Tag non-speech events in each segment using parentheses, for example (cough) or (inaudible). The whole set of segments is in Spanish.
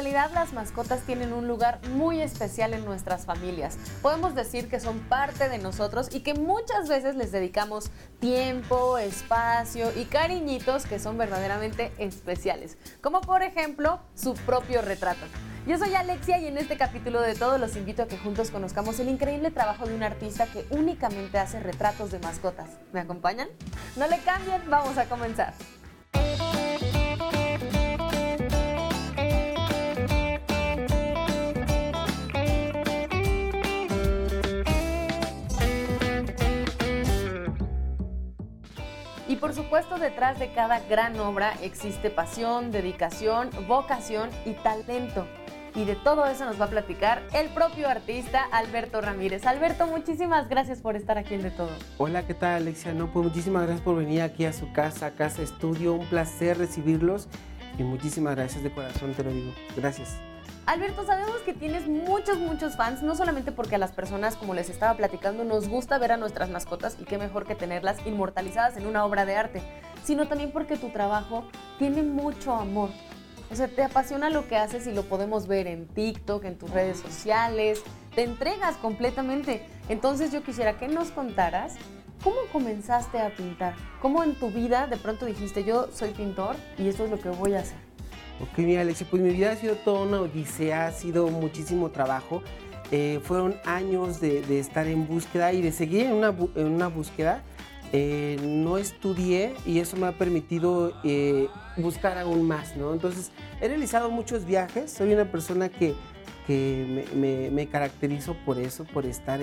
actualidad las mascotas tienen un lugar muy especial en nuestras familias. Podemos decir que son parte de nosotros y que muchas veces les dedicamos tiempo, espacio y cariñitos que son verdaderamente especiales, como por ejemplo su propio retrato. Yo soy Alexia y en este capítulo de todo los invito a que juntos conozcamos el increíble trabajo de un artista que únicamente hace retratos de mascotas. ¿Me acompañan? No le cambien, vamos a comenzar. Por supuesto detrás de cada gran obra existe pasión, dedicación, vocación y talento. Y de todo eso nos va a platicar el propio artista Alberto Ramírez. Alberto, muchísimas gracias por estar aquí en De Todo. Hola, ¿qué tal Alexia? No, pues muchísimas gracias por venir aquí a su casa, casa estudio. Un placer recibirlos y muchísimas gracias de corazón, te lo digo. Gracias. Alberto, sabemos que tienes muchos, muchos fans, no solamente porque a las personas, como les estaba platicando, nos gusta ver a nuestras mascotas y qué mejor que tenerlas inmortalizadas en una obra de arte, sino también porque tu trabajo tiene mucho amor. O sea, te apasiona lo que haces y lo podemos ver en TikTok, en tus redes sociales, te entregas completamente. Entonces yo quisiera que nos contaras cómo comenzaste a pintar, cómo en tu vida de pronto dijiste yo soy pintor y esto es lo que voy a hacer. Ok, mira Alexia, pues mi vida ha sido toda una odisea, ha sido muchísimo trabajo. Eh, fueron años de, estar en búsqueda y de seguir en una, en una búsqueda. Eh, no estudié y eso me ha permitido eh, buscar aún más, ¿no? Entonces, he realizado muchos viajes, soy una persona que, que me, me, caracterizo por eso, por estar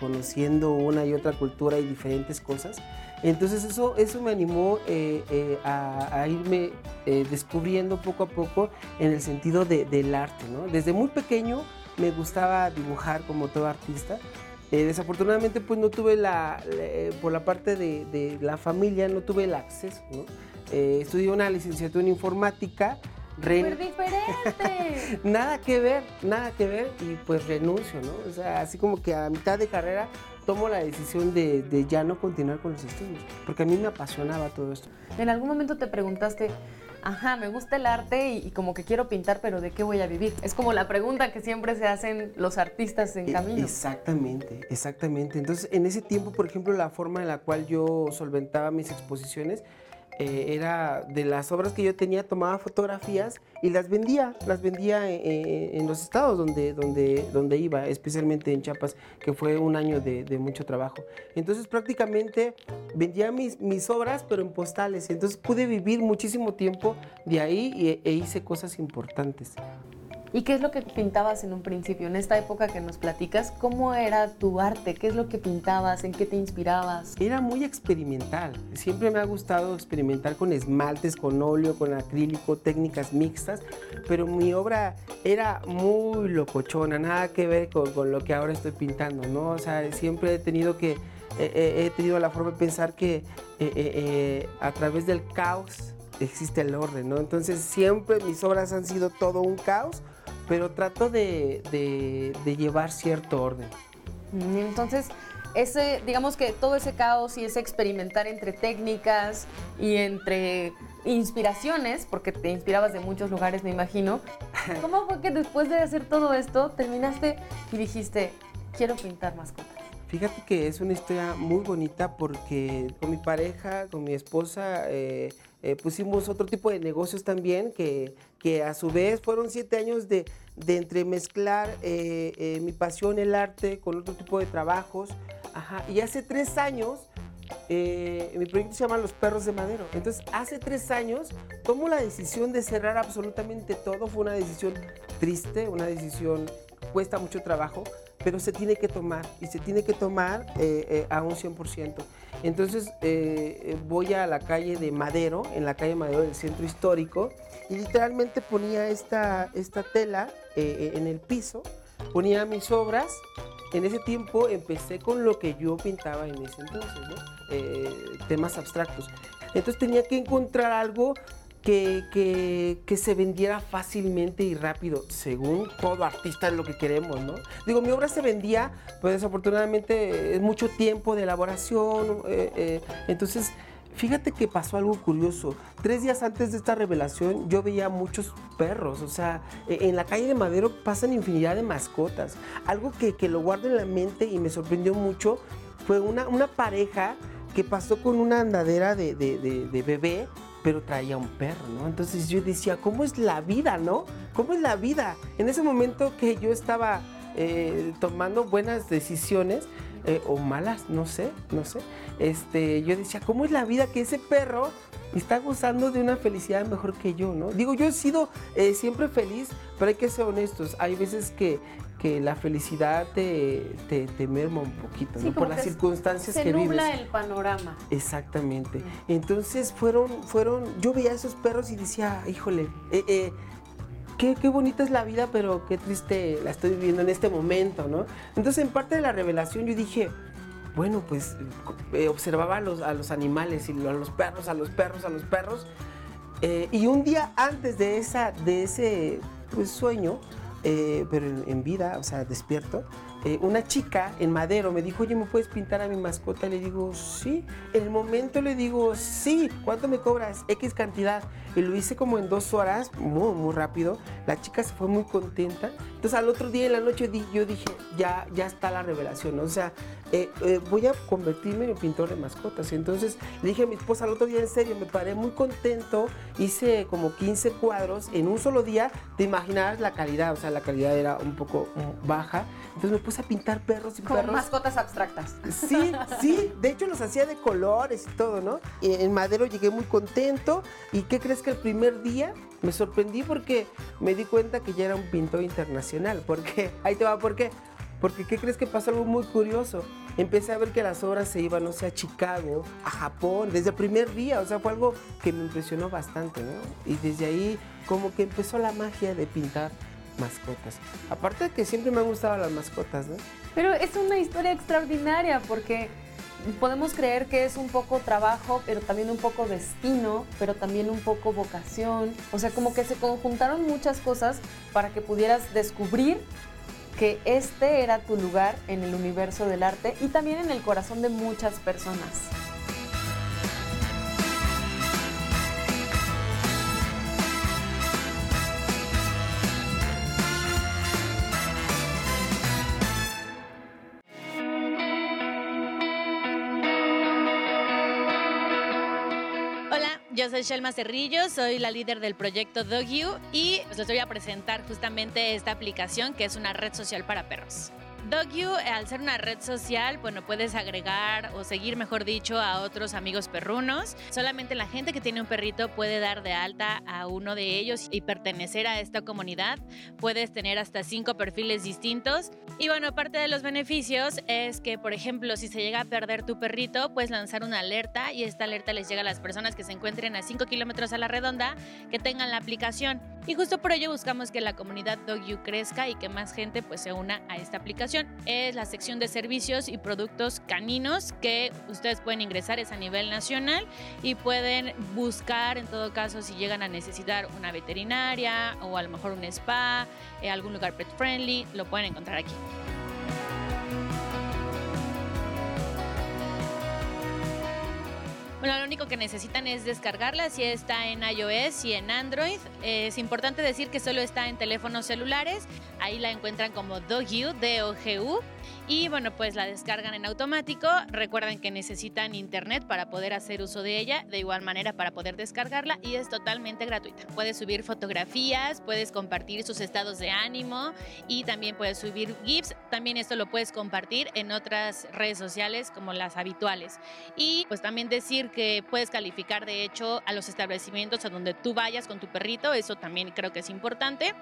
conociendo una y otra cultura y diferentes cosas. Entonces eso, eso me animó eh, eh, a, irme eh, descubriendo poco a poco en el sentido del arte. ¿no? Desde muy pequeño me gustaba dibujar como todo artista. desafortunadamente pues no tuve la, por la parte de, la familia, no tuve el acceso. ¿no? estudié una licenciatura en informática. Diferente. (laughs) nada que ver, nada que ver y pues renuncio, ¿no? O sea, así como que a mitad de carrera tomo la decisión de, ya no continuar con los estudios, porque a mí me apasionaba todo esto. En algún momento te preguntaste, ajá, me gusta el arte y, como que quiero pintar, pero ¿de qué voy a vivir? Es como la pregunta que siempre se hacen los artistas en e, camino. Exactamente, exactamente. Entonces, en ese tiempo, por ejemplo, la forma en la cual yo solventaba mis exposiciones, eh, era de las obras que yo tenía, tomaba fotografías y las vendía, las vendía en, los estados donde, donde, donde iba, especialmente en Chiapas, que fue un año de, mucho trabajo. Entonces prácticamente vendía mis, mis obras, pero en postales. Entonces pude vivir muchísimo tiempo de ahí e hice cosas importantes. ¿Y qué es lo que pintabas en un principio? En esta época que nos platicas, ¿cómo era tu arte? ¿Qué es lo que pintabas? ¿En qué te inspirabas? Era muy experimental. Siempre me ha gustado experimentar con esmaltes, con óleo, con acrílico, técnicas mixtas, pero mi obra era muy locochona, nada que ver con, lo que ahora estoy pintando, ¿no? O sea, siempre he tenido que, he tenido la forma de pensar que eh, eh, a través del caos existe el orden, ¿no? Entonces siempre mis obras han sido todo un caos, pero trato de, llevar cierto orden. Mm, entonces, ese, digamos que todo ese caos y ese experimentar entre técnicas y entre inspiraciones, porque te inspirabas de muchos lugares, me imagino. (laughs) ¿Cómo fue que después de hacer todo esto terminaste y dijiste, quiero pintar mascotas? Fíjate que es una historia muy bonita porque con mi pareja, con mi esposa, eh, eh, pusimos otro tipo de negocios también que, que a su vez fueron siete años de, de entremezclar eh, eh, mi pasión, el arte, con otro tipo de trabajos. Ajá. Y hace tres años, mi proyecto se llama Los Perros de Madero. Entonces, hace tres años tomo la decisión de cerrar absolutamente todo. Fue una decisión triste, una decisión cuesta mucho trabajo, pero se tiene que tomar y se tiene que tomar a un 100%. Entonces eh, eh, voy a la calle de Madero, en la calle Madero del centro histórico, y literalmente ponía esta, esta tela eh, en el piso, ponía mis obras. En ese tiempo empecé con lo que yo pintaba en ese entonces, temas abstractos. Entonces tenía que encontrar algo que, que, se vendiera fácilmente y rápido, según todo artista es lo que queremos, ¿no? Digo, mi obra se vendía, pues desafortunadamente es mucho tiempo de elaboración, eh, eh, entonces Fíjate que pasó algo curioso. Tres días antes de esta revelación yo veía muchos perros. O sea, e, en la calle de Madero pasan infinidad de mascotas. Algo que, que lo guardo en la mente y me sorprendió mucho fue una, una pareja que pasó con una andadera de, de, de, bebé, pero traía un perro, ¿no? Entonces yo decía, ¿cómo es la vida, no? ¿Cómo es la vida? En ese momento que yo estaba eh, tomando buenas decisiones, eh, o malas, no sé, no sé. Este, yo decía, ¿cómo es la vida que ese perro está gozando de una felicidad mejor que yo, ¿no? Digo, yo he sido eh, siempre feliz, pero hay que ser honestos. Hay veces que, que la felicidad te, te, merma un poquito, ¿no? Por las circunstancias que vives. Nubla el panorama. Exactamente. Entonces fueron, fueron, yo veía a esos perros y decía, híjole, eh, qué, bonita es la vida, pero qué triste la estoy viviendo en este momento, ¿no? Entonces, en parte de la revelación, yo dije, bueno, pues eh, observaba a los, a los, animales y a los perros, a los perros, a los perros. Eh, y un día antes de, esa, de ese pues, sueño, eh, pero en, vida, o sea, despierto, una chica en Madero me dijo, oye, ¿me puedes pintar a mi mascota? Le digo, sí. El momento le digo, sí. ¿Cuánto me cobras? X cantidad y lo hice como en dos horas, muy, muy rápido. La chica se fue muy contenta. Entonces al otro día en la noche yo dije, ya, ya está la revelación. O sea, eh, eh, voy a convertirme en pintor de mascotas. Entonces le dije a mi esposa al otro día, en serio, me paré muy contento. Hice como 15 cuadros en un solo día. Te imaginarás la calidad, o sea, la calidad era un poco baja. Entonces me puse a pintar perros y como mascotas abstractas. Sí, sí. De hecho los hacía de colores y todo, ¿no? En Madero llegué muy contento. ¿Y qué crees que el primer día me sorprendí porque me di cuenta que ya era un pintor internacional. Porque, (laughs) ahí te va, ¿por qué? Porque, ¿qué crees que pasó algo muy curioso? Empecé a ver que las obras se iban, no sé, a Chicago, a Japón, desde el primer día. O sea, fue algo que me impresionó bastante, ¿no? Y desde ahí, como que empezó la magia de pintar mascotas. Aparte de que siempre me han gustado las mascotas, ¿no? Pero es una historia extraordinaria porque podemos creer que es un poco trabajo, pero también un poco destino, pero también un poco vocación. O sea, como que se conjuntaron muchas cosas para que pudieras descubrir que este era tu lugar en el universo del arte y también en el corazón de muchas personas. Soy Shelma Cerrillo, soy la líder del proyecto Dog y pues, voy a presentar justamente esta aplicación que es una red social para perros. DogU, al ser una red social, bueno, puedes agregar o seguir, mejor dicho, a otros amigos perrunos. Solamente la gente que tiene un perrito puede dar de alta a uno de ellos y pertenecer a esta comunidad. Puedes tener hasta cinco perfiles distintos. Y bueno, parte de los beneficios es que, por ejemplo, si se llega a perder tu perrito, puedes lanzar una alerta y esta alerta les llega a las personas que se encuentren a 5 kilómetros a la redonda que tengan la aplicación. Y justo por ello buscamos que la comunidad DogU crezca y que más gente pues se una a esta aplicación. Es la sección de servicios y productos caninos que ustedes pueden ingresar, es a nivel nacional y pueden buscar en todo caso si llegan a necesitar una veterinaria o a lo mejor un spa, eh, algún lugar pet friendly, lo pueden encontrar aquí. Bueno, lo único que necesitan es descargarla, si está en iOS y en Android. Es importante decir que solo está en teléfonos celulares. Ahí la encuentran como DOGU, D-O-G-U. Y bueno, pues la descargan en automático. Recuerden que necesitan internet para poder hacer uso de ella, de igual manera para poder descargarla y es totalmente gratuita. Puedes subir fotografías, puedes compartir sus estados de ánimo y también puedes subir GIFs. También esto lo puedes compartir en otras redes sociales como las habituales. Y pues también decir que puedes calificar de hecho a los establecimientos a donde tú vayas con tu perrito, eso también creo que es importante.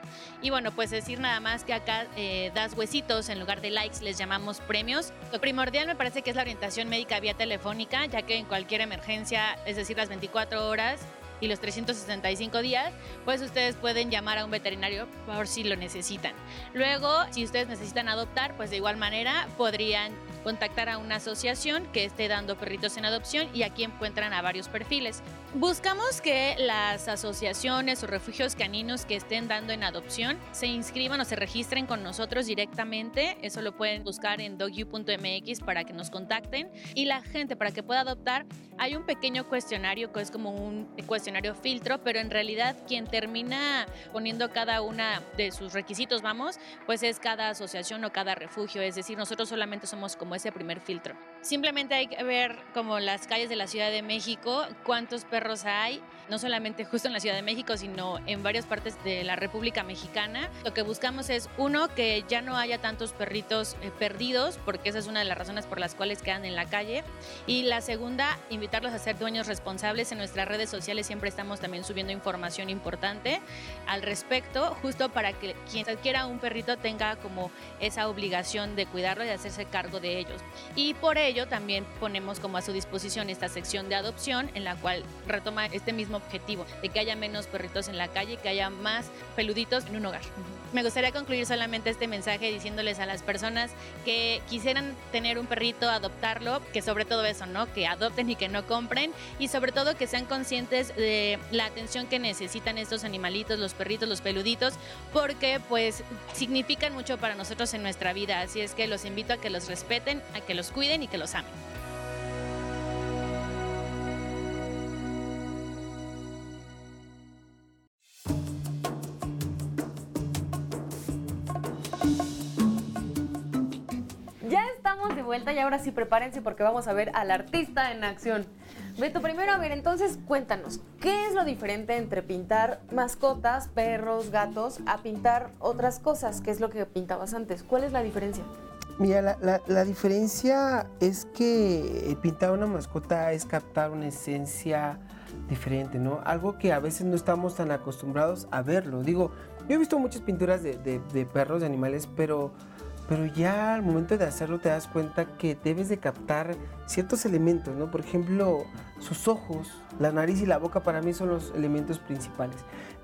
Y bueno, pues decir nada más que acá eh, das huesitos en lugar de likes, les llamamos premios. Lo primordial me parece que es la orientación médica vía telefónica, ya que en cualquier emergencia, es decir, las 24 horas, y los 365 días, pues ustedes pueden llamar a un veterinario por si lo necesitan. Luego, si ustedes necesitan adoptar, pues de igual manera podrían contactar a una asociación que esté dando perritos en adopción y aquí encuentran a varios perfiles. Buscamos que las asociaciones o refugios caninos que estén dando en adopción se inscriban o se registren con nosotros directamente. Eso lo pueden buscar en dogu.mx para que nos contacten. Y la gente, para que pueda adoptar, hay un pequeño cuestionario que es como un cuestionario filtro, pero en realidad quien termina poniendo cada una de sus requisitos, vamos, pues es cada asociación o cada refugio. Es decir, nosotros solamente somos como ese primer filtro. Simplemente hay que ver como las calles de la Ciudad de México, cuántos perros hay, no solamente justo en la Ciudad de México, sino en varias partes de la República Mexicana. Lo que buscamos es, uno, que ya no haya tantos perritos eh, perdidos, porque esa es una de las razones por las cuales quedan en la calle. Y la segunda, invitarlos a ser dueños responsables. En nuestras redes sociales siempre estamos también subiendo información importante al respecto, justo para que quien adquiera un perrito tenga como esa obligación de cuidarlo y hacerse cargo de ellos. Y por ello también ponemos como a su disposición esta sección de adopción en la cual retoma este mismo objetivo de que haya menos perritos en la calle, que haya más peluditos en un hogar. Me gustaría concluir solamente este mensaje diciéndoles a las personas que quisieran tener un perrito, adoptarlo, que sobre todo eso, ¿no? Que adopten y que no compren y sobre todo que sean conscientes de la atención que necesitan estos animalitos, los perritos, los peluditos, porque pues significan mucho para nosotros en nuestra vida. Así es que los invito a que los respeten, a que los cuiden y que los amen. Ahora sí prepárense porque vamos a ver al artista en acción. Beto, primero a ver, entonces cuéntanos, ¿qué es lo diferente entre pintar mascotas, perros, gatos, a pintar otras cosas? ¿Qué es lo que pintabas antes? ¿Cuál es la diferencia? Mira, la, diferencia es que pintar una mascota es captar una esencia diferente, ¿no? Algo que a veces no estamos tan acostumbrados a verlo. Digo, yo he visto muchas pinturas de- de perros, de animales, pero, pero ya al momento de hacerlo te das cuenta que debes de captar ciertos elementos, ¿no? Por ejemplo, sus ojos, la nariz y la boca para mí son los elementos principales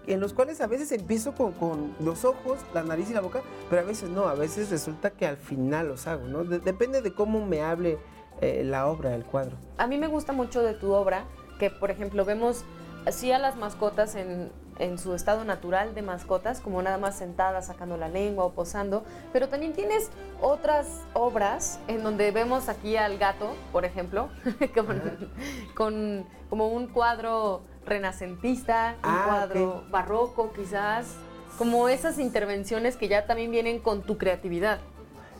en los cuales a veces empiezo con, con los ojos, la nariz y la boca, pero a veces no, a veces resulta que al final los hago, ¿no? De- depende de cómo me hable eh, la obra, el cuadro. A mí me gusta mucho de tu obra que, por ejemplo, vemos así a las mascotas en, en su estado natural de mascotas, como nada más sentadas, sacando la lengua o posando, pero también tienes otras obras en donde vemos aquí al gato, por ejemplo, (laughs) con, con como un cuadro renacentista, un Ah, cuadro barroco quizás, como esas intervenciones que ya también vienen con tu creatividad.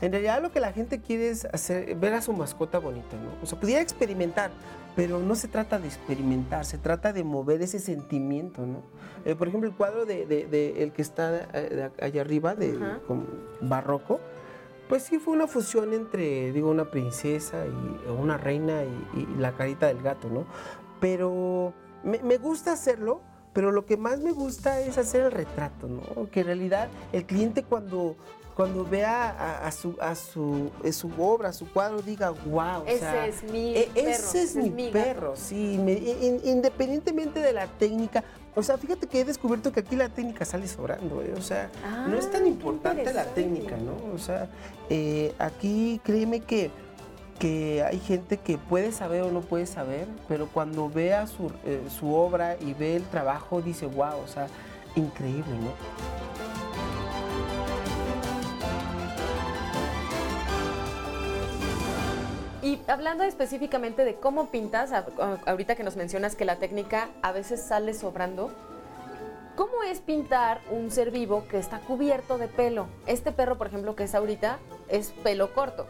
En realidad lo que la gente quiere es hacer, ver a su mascota bonita, ¿no? O sea, pudiera experimentar, pero no se trata de experimentar, se trata de mover ese sentimiento, ¿no? Eh, por ejemplo, el cuadro de, de- de el que está eh, allá arriba, de Ajá. con barroco, pues sí fue una fusión entre, digo, una princesa y una reina y, y la carita del gato, ¿no? Pero me, me gusta hacerlo, pero lo que más me gusta es hacer el retrato, ¿no? Que en realidad el cliente cuando, cuando vea a, a su, a su, a su obra, su cuadro, diga, wow. Ese es mi e- perro, Ese es mi, gato". perro, sí. me- in- independientemente de la técnica. O sea, fíjate que he descubierto que aquí la técnica sale sobrando, ¿eh? O sea, no es tan Ah, importante la técnica, ¿no? O sea, eh, aquí créeme que, que hay gente que puede saber o no puede saber, pero cuando vea su, eh, su obra y ve el trabajo, dice, wow, o sea, increíble, ¿no? Hablando específicamente de cómo pintas, ahorita que nos mencionas que la técnica a veces sale sobrando, ¿cómo es pintar un ser vivo que está cubierto de pelo? Este perro, por ejemplo, que es ahorita, es pelo corto.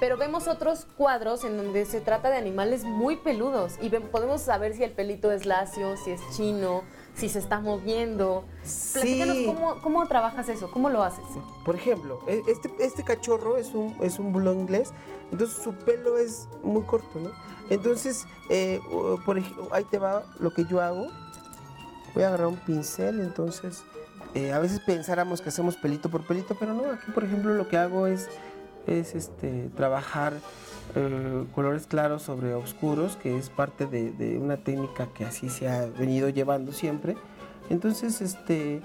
Pero vemos otros cuadros en donde se trata de animales muy peludos y podemos saber si el pelito es lacio, si es chino, si se está moviendo. Platícanos Sí. cómo, cómo trabajas eso, cómo lo haces. Por ejemplo, e- este, este cachorro es un, es un bulldog inglés, entonces su pelo es muy corto, ¿no? Entonces, eh, por ejemplo, ahí te va lo que yo hago. Voy a agarrar un pincel, entonces, eh, a veces pensáramos que hacemos pelito por pelito, pero no, aquí por ejemplo lo que hago es, es este, trabajar eh, colores claros sobre oscuros, que es parte de, de una técnica que así se ha venido llevando siempre. Entonces, este,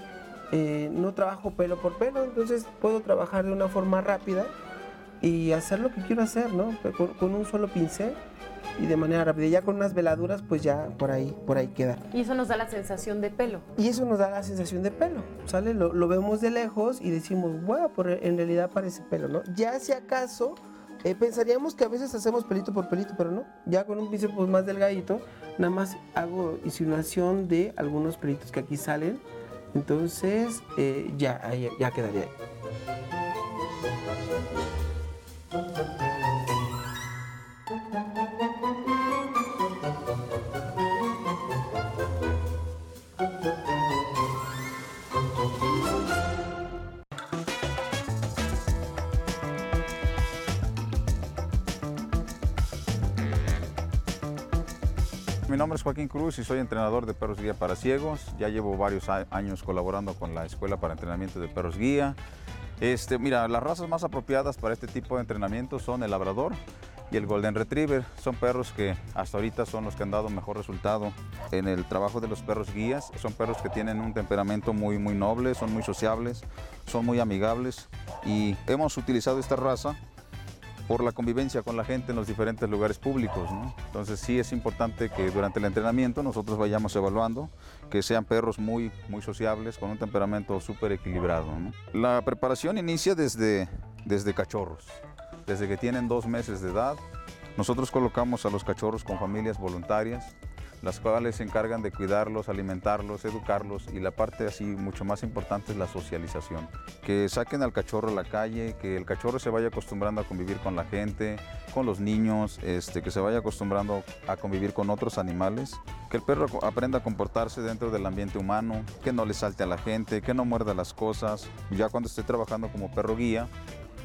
eh, no trabajo pelo por pelo, entonces puedo trabajar de una forma rápida y hacer lo que quiero hacer, ¿no? Con, con un solo pincel y de manera rápida. Ya con unas veladuras, pues ya por ahí, por ahí queda. Y eso nos da la sensación de pelo. Y eso nos da la sensación de pelo, ¿sale? Lo, lo vemos de lejos y decimos, wow, pero en realidad parece pelo, ¿no? Ya si acaso eh, pensaríamos que a veces hacemos pelito por pelito, pero no. Ya con un pincel pues, más delgadito, nada más hago insinuación de algunos pelitos que aquí salen. Entonces, eh, ya, ahí- ya quedaría ahí. Nombre es Joaquín Cruz y soy entrenador de perros guía para ciegos. Ya llevo varios años colaborando con la Escuela para Entrenamiento de Perros Guía. Este, mira, las razas más apropiadas para este tipo de entrenamiento son el Labrador y el Golden Retriever. Son perros que hasta ahorita son los que han dado mejor resultado en el trabajo de los perros guías. Son perros que tienen un temperamento muy, muy noble, son muy sociables, son muy amigables y hemos utilizado esta raza por la convivencia con la gente en los diferentes lugares públicos. Entonces sí es importante que durante el entrenamiento nosotros vayamos evaluando que sean perros muy, muy sociables, con un temperamento súper equilibrado. La preparación inicia desde, desde cachorros, desde que tienen dos meses de edad. Nosotros colocamos a los cachorros con familias voluntarias, las cuales se encargan de cuidarlos, alimentarlos, educarlos y la parte así mucho más importante es la socialización. Que saquen al cachorro a la calle, que el cachorro se vaya acostumbrando a convivir con la gente, con los niños, este, que se vaya acostumbrando a convivir con otros animales, que el perro aprenda a comportarse dentro del ambiente humano, que no le salte a la gente, que no muerda las cosas. Ya cuando esté trabajando como perro guía,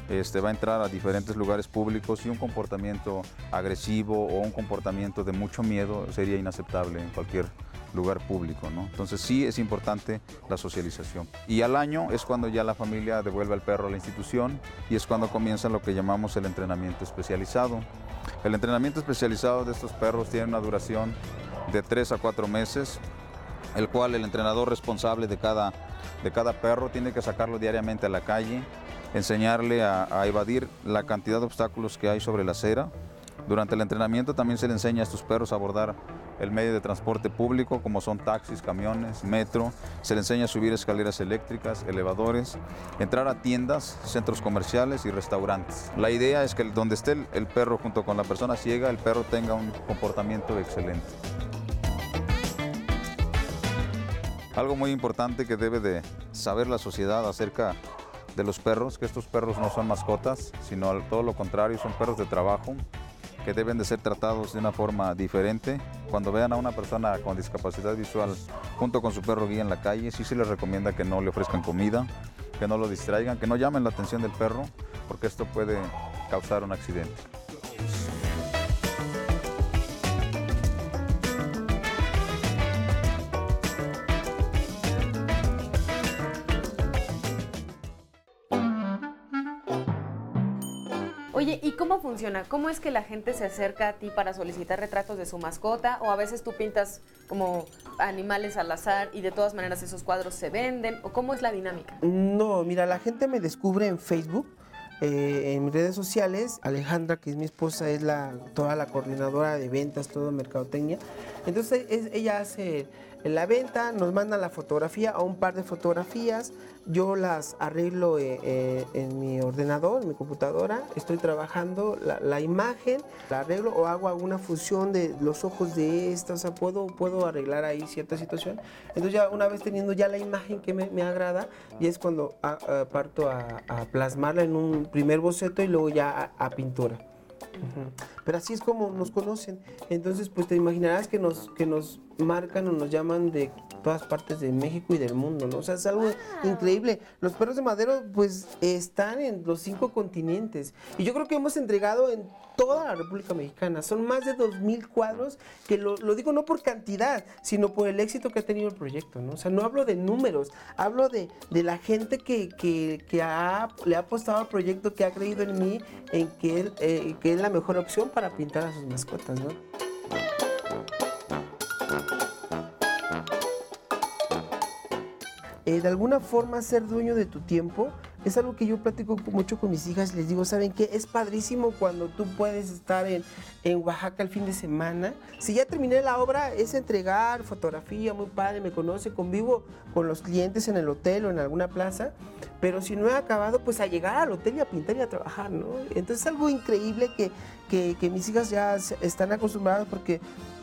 este, va a entrar a diferentes lugares públicos y un comportamiento agresivo o un comportamiento de mucho miedo sería inaceptable en cualquier lugar público, ¿no? Entonces sí es importante la socialización. Y al año es cuando ya la familia devuelve al perro a la institución y es cuando comienza lo que llamamos el entrenamiento especializado. El entrenamiento especializado de estos perros tiene una duración de 3 a 4 meses, el cual el entrenador responsable de cada, de cada perro tiene que sacarlo diariamente a la calle, enseñarle a, evadir la cantidad de obstáculos que hay sobre la acera. Durante el entrenamiento también se le enseña a estos perros a abordar el medio de transporte público, como son taxis, camiones, metro. Se le enseña a subir escaleras eléctricas, elevadores, entrar a tiendas, centros comerciales y restaurantes. La idea es que donde esté el- el perro junto con la persona ciega, el perro tenga un comportamiento excelente. Algo muy importante que debe de saber la sociedad acerca de los perros, que estos perros no son mascotas, sino todo lo contrario, son perros de trabajo que deben de ser tratados de una forma diferente. Cuando vean a una persona con discapacidad visual junto con su perro guía en la calle, sí se les recomienda que no le ofrezcan comida, que no lo distraigan, que no llamen la atención del perro, porque esto puede causar un accidente. ¿Cómo es que la gente se acerca a ti para solicitar retratos de su mascota? ¿O a veces tú pintas como animales al azar y de todas maneras esos cuadros se venden? ¿O cómo es la dinámica? No, mira, la gente me descubre en Facebook, eh, en redes sociales. Alejandra, que es mi esposa, es la, toda la coordinadora de ventas, todo mercadotecnia. Entonces es- ella hace la venta, nos manda la fotografía o un par de fotografías. Yo las arreglo eh, eh, en mi ordenador, en mi computadora. Estoy trabajando la, la imagen, la arreglo o hago alguna fusión de los ojos de esta. O sea, puedo, puedo arreglar ahí cierta situación. Entonces ya una vez teniendo ya la imagen que me, me agrada, ya es cuando ah, ah, parto a, a plasmarla en un primer boceto y luego ya a, a pintura. Pero así es como nos conocen. Entonces, pues te imaginarás que nos, que nos marcan o nos llaman de todas partes de México y del mundo, ¿no? O sea, es algo increíble. Los perros de madero, pues, están en los cinco continentes. Y yo creo que hemos entregado en toda la República Mexicana. Son más de 2.000 cuadros, que lo, lo digo no por cantidad, sino por el éxito que ha tenido el proyecto, ¿no? O sea, no hablo de números, hablo de, de la gente que, que, que ha- le ha apostado al proyecto, que ha creído en mí, en que, él, eh, que es la mejor opción para pintar a sus mascotas, ¿no? Eh, de alguna forma ser dueño de tu tiempo es algo que yo platico mucho con mis hijas, les digo, ¿saben qué? Es padrísimo cuando tú puedes estar en, en Oaxaca el fin de semana. Si ya terminé la obra, es entregar fotografía, muy padre, me conoce, convivo con los clientes en el hotel o en alguna plaza, pero si no he acabado, pues a llegar al hotel y a pintar y a trabajar, ¿no? Entonces es algo increíble que, que, que mis hijas ya están acostumbradas porque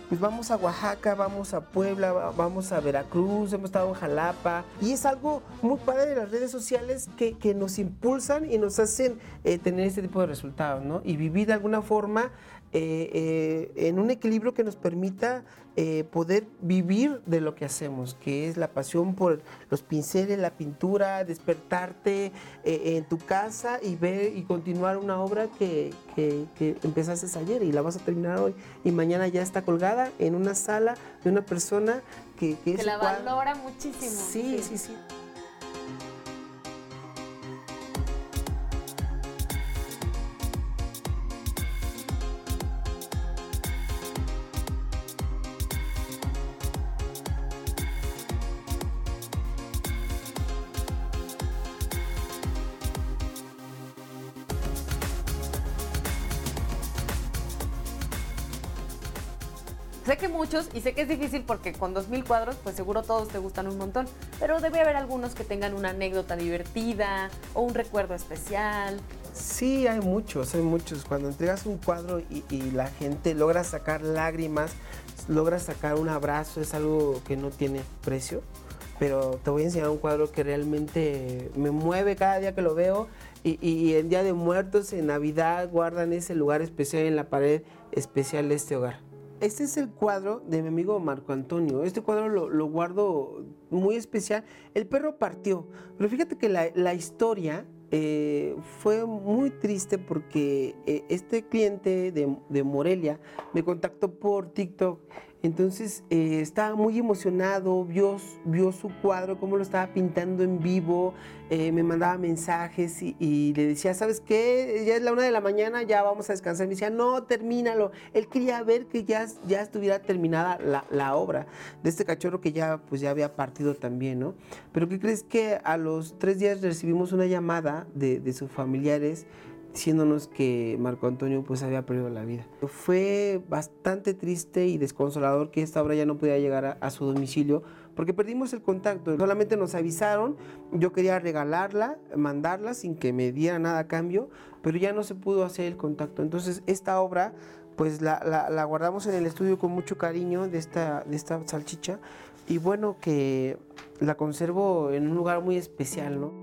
pues vamos a Oaxaca, vamos a Puebla, vamos a Veracruz, hemos estado en Jalapa. Y es algo muy padre de las redes sociales que, que nos impulsan y nos hacen eh, tener este tipo de resultados, ¿no? Y vivir de alguna forma eh, eh, en un equilibrio que nos permita eh, poder vivir de lo que hacemos, que es la pasión por los pinceles, la pintura, despertarte en tu casa y ver y continuar una obra que, que, que, empezaste ayer y la vas a terminar hoy y mañana ya está colgada en una sala de una persona que, que, la valora muchísimo. sí, sí. sí. sí. Sé que muchos, y sé que es difícil porque con 2.000 cuadros, pues seguro todos te gustan un montón, pero debe haber algunos que tengan una anécdota divertida o un recuerdo especial. Sí, hay muchos, hay muchos. Cuando entregas un cuadro y, la gente logra sacar lágrimas, logra sacar un abrazo, es algo que no tiene precio. Pero te voy a enseñar un cuadro que realmente me mueve cada día que lo veo y, y, en Día de Muertos, en Navidad, guardan ese lugar especial en la pared especial de este hogar. Este es el cuadro de mi amigo Marco Antonio. Este cuadro lo, guardo muy especial. El perro partió, pero fíjate que la, historia eh, fue muy triste porque eh, este cliente de, Morelia me contactó por TikTok. Entonces eh, estaba muy emocionado, vio, vio, su cuadro, cómo lo estaba pintando en vivo, eh, me mandaba mensajes y, le decía, ¿sabes qué? Ya es la una de la mañana, ya vamos a descansar. Me decía, no, termínalo. Él quería ver que ya, ya estuviera terminada la, la, obra de este cachorro que ya, pues, ya había partido también, ¿no? Pero ¿qué crees que a los tres días recibimos una llamada de, de sus familiares? Diciéndonos que Marco Antonio pues había perdido la vida. Fue bastante triste y desconsolador que esta obra ya no podía llegar a, a, su domicilio porque perdimos el contacto. Solamente nos avisaron, yo quería regalarla, mandarla sin que me diera nada a cambio, pero ya no se pudo hacer el contacto. Entonces esta obra pues la, la, la guardamos en el estudio con mucho cariño de esta, de esta salchicha y bueno que la conservo en un lugar muy especial, ¿no?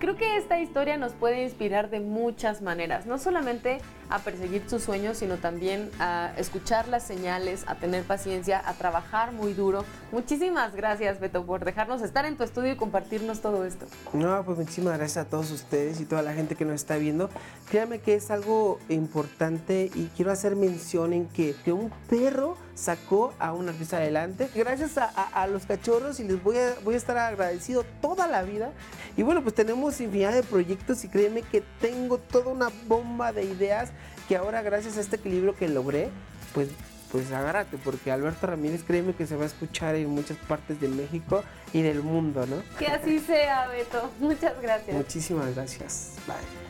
Creo que esta historia nos puede inspirar de muchas maneras, no solamente a perseguir sus sueños, sino también a escuchar las señales, a tener paciencia, a trabajar muy duro. Muchísimas gracias, Beto, por dejarnos estar en tu estudio y compartirnos todo esto. No, pues muchísimas gracias a todos ustedes y toda la gente que nos está viendo. Créanme que es algo importante y quiero hacer mención en que, que un perro sacó a un artista adelante. Gracias a, a, a, los cachorros y les voy a, voy a estar agradecido toda la vida. Y bueno, pues tenemos infinidad de proyectos y créeme que tengo toda una bomba de ideas que ahora gracias a este equilibrio que logré, pues pues agárrate, porque Alberto Ramírez créeme que se va a escuchar en muchas partes de México y del mundo, ¿no? Que así sea, Beto. Muchas gracias. Muchísimas gracias. Bye.